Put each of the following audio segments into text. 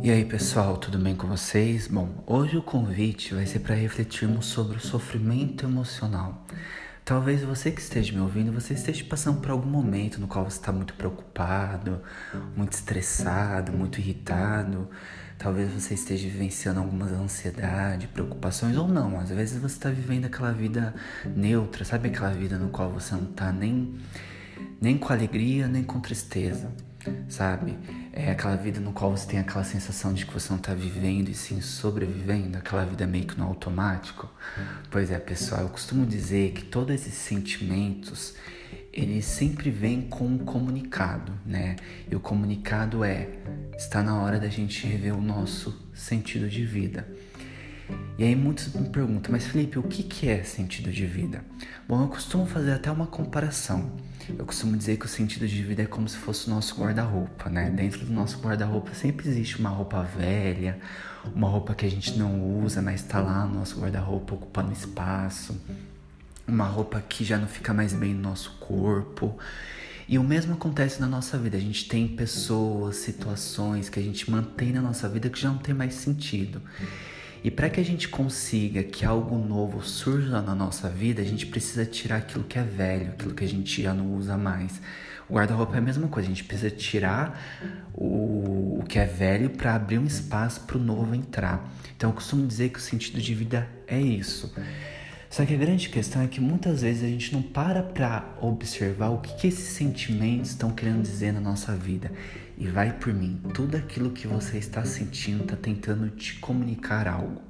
E aí pessoal, tudo bem com vocês? Bom, hoje o convite vai ser para refletirmos sobre o sofrimento emocional. Talvez você que esteja me ouvindo, você esteja passando por algum momento no qual você está muito preocupado, muito estressado, muito irritado. Talvez você esteja vivenciando algumas ansiedade, preocupações ou não. Às vezes você está vivendo aquela vida neutra, sabe aquela vida no qual você não está nem nem com alegria, nem com tristeza sabe? É aquela vida no qual você tem aquela sensação de que você não tá vivendo e sim sobrevivendo, aquela vida meio que no automático. Pois é, pessoal, eu costumo dizer que todos esses sentimentos eles sempre vêm com um comunicado, né? E o comunicado é: está na hora da gente rever o nosso sentido de vida. E aí muitos me perguntam, mas Felipe, o que, que é sentido de vida? Bom, eu costumo fazer até uma comparação. Eu costumo dizer que o sentido de vida é como se fosse o nosso guarda-roupa, né? Dentro do nosso guarda-roupa sempre existe uma roupa velha, uma roupa que a gente não usa, mas está lá no nosso guarda-roupa ocupando espaço, uma roupa que já não fica mais bem no nosso corpo. E o mesmo acontece na nossa vida. A gente tem pessoas, situações que a gente mantém na nossa vida que já não tem mais sentido. E para que a gente consiga que algo novo surja na nossa vida, a gente precisa tirar aquilo que é velho, aquilo que a gente já não usa mais. O guarda-roupa é a mesma coisa, a gente precisa tirar o, o que é velho para abrir um espaço para o novo entrar. Então eu costumo dizer que o sentido de vida é isso. Só que a grande questão é que muitas vezes a gente não para para observar o que, que esses sentimentos estão querendo dizer na nossa vida. E vai por mim, tudo aquilo que você está sentindo está tentando te comunicar algo.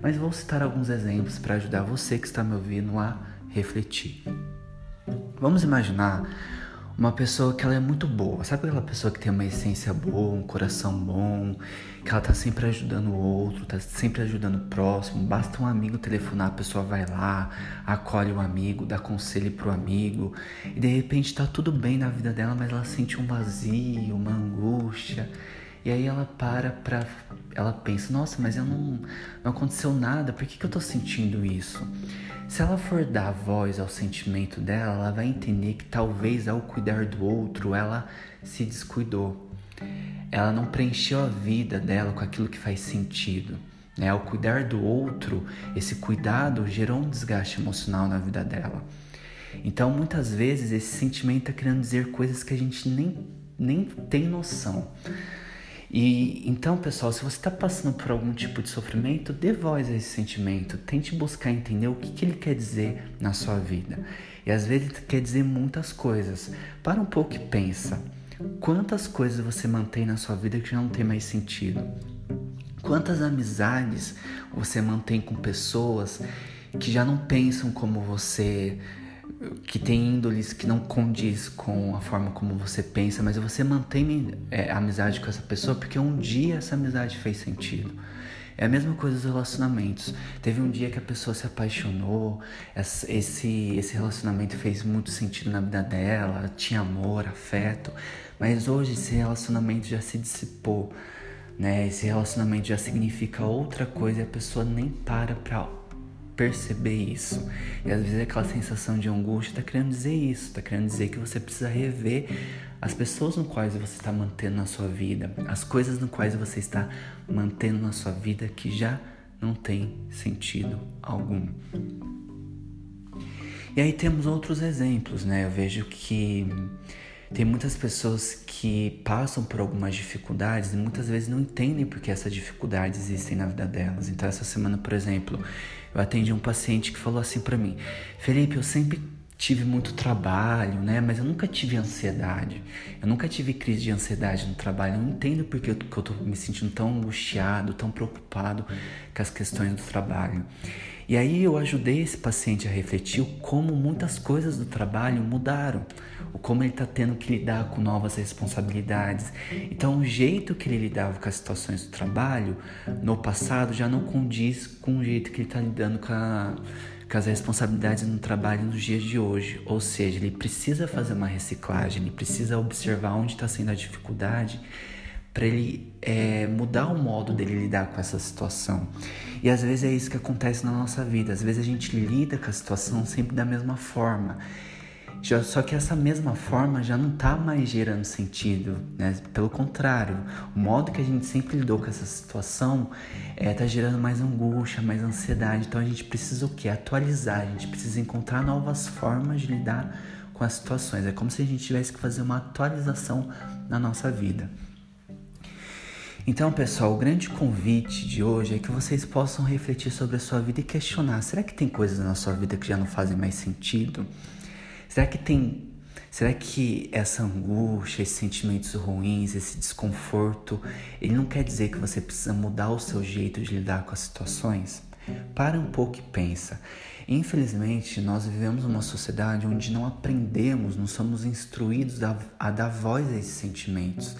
Mas vou citar alguns exemplos para ajudar você que está me ouvindo a refletir. Vamos imaginar uma pessoa que ela é muito boa. Sabe aquela pessoa que tem uma essência boa, um coração bom, que ela tá sempre ajudando o outro, tá sempre ajudando o próximo. Basta um amigo telefonar, a pessoa vai lá, acolhe o amigo, dá conselho pro amigo, e de repente tá tudo bem na vida dela, mas ela sente um vazio, uma angústia. E aí ela para pra. Ela pensa, nossa, mas eu não, não aconteceu nada, por que, que eu tô sentindo isso? Se ela for dar voz ao sentimento dela, ela vai entender que talvez ao cuidar do outro ela se descuidou. Ela não preencheu a vida dela com aquilo que faz sentido. Né? Ao cuidar do outro, esse cuidado gerou um desgaste emocional na vida dela. Então, muitas vezes, esse sentimento está querendo dizer coisas que a gente nem, nem tem noção. E então, pessoal, se você está passando por algum tipo de sofrimento, dê voz a esse sentimento. Tente buscar entender o que, que ele quer dizer na sua vida. E às vezes quer dizer muitas coisas. Para um pouco e pensa. Quantas coisas você mantém na sua vida que já não tem mais sentido? Quantas amizades você mantém com pessoas que já não pensam como você, que tem índoles que não condiz com a forma como você pensa, mas você mantém é, amizade com essa pessoa porque um dia essa amizade fez sentido. É a mesma coisa dos relacionamentos. Teve um dia que a pessoa se apaixonou, esse, esse relacionamento fez muito sentido na vida dela, tinha amor, afeto, mas hoje esse relacionamento já se dissipou, né? Esse relacionamento já significa outra coisa e a pessoa nem para pra perceber isso. E às vezes aquela sensação de angústia está querendo dizer isso, está querendo dizer que você precisa rever as pessoas no quais você está mantendo na sua vida, as coisas no quais você está mantendo na sua vida que já não tem sentido algum. E aí temos outros exemplos, né? Eu vejo que tem muitas pessoas que passam por algumas dificuldades e muitas vezes não entendem porque essas dificuldades existem na vida delas. Então, essa semana, por exemplo, eu atendi um paciente que falou assim para mim: Felipe, eu sempre tive muito trabalho, né? Mas eu nunca tive ansiedade. Eu nunca tive crise de ansiedade no trabalho. Eu não entendo porque eu, que eu tô me sentindo tão angustiado, tão preocupado com as questões do trabalho. E aí eu ajudei esse paciente a refletir como muitas coisas do trabalho mudaram, o como ele está tendo que lidar com novas responsabilidades. Então o jeito que ele lidava com as situações do trabalho no passado já não condiz com o jeito que ele está lidando com, a, com as responsabilidades no trabalho nos dias de hoje. Ou seja, ele precisa fazer uma reciclagem, ele precisa observar onde está sendo a dificuldade para ele é, mudar o modo dele lidar com essa situação. E às vezes é isso que acontece na nossa vida. Às vezes a gente lida com a situação sempre da mesma forma. Já, só que essa mesma forma já não está mais gerando sentido, né? Pelo contrário, o modo que a gente sempre lidou com essa situação está é, gerando mais angústia, mais ansiedade. Então a gente precisa o quê? Atualizar, a gente precisa encontrar novas formas de lidar com as situações. É como se a gente tivesse que fazer uma atualização na nossa vida. Então, pessoal, o grande convite de hoje é que vocês possam refletir sobre a sua vida e questionar: será que tem coisas na sua vida que já não fazem mais sentido? Será que tem. Será que essa angústia, esses sentimentos ruins, esse desconforto, ele não quer dizer que você precisa mudar o seu jeito de lidar com as situações? Para um pouco e pensa. Infelizmente, nós vivemos uma sociedade onde não aprendemos, não somos instruídos a, dar voz a esses sentimentos.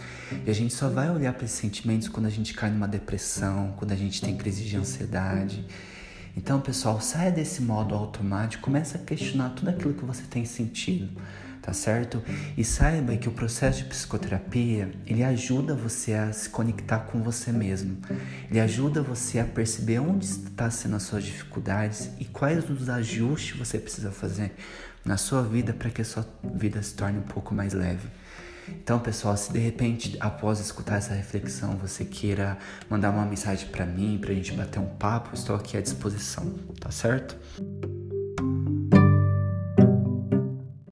E a gente só vai olhar para esses sentimentos quando a gente cai numa depressão, quando a gente tem crise de ansiedade. Então, pessoal, saia desse modo automático, comece a questionar tudo aquilo que você tem sentido, tá certo? E saiba que o processo de psicoterapia, ele ajuda você a se conectar com você mesmo. Ele ajuda você a perceber onde está sendo as suas dificuldades e quais os ajustes você precisa fazer na sua vida para que a sua vida se torne um pouco mais leve. Então, pessoal, se de repente após escutar essa reflexão você queira mandar uma mensagem para mim, para a gente bater um papo, estou aqui à disposição, tá certo?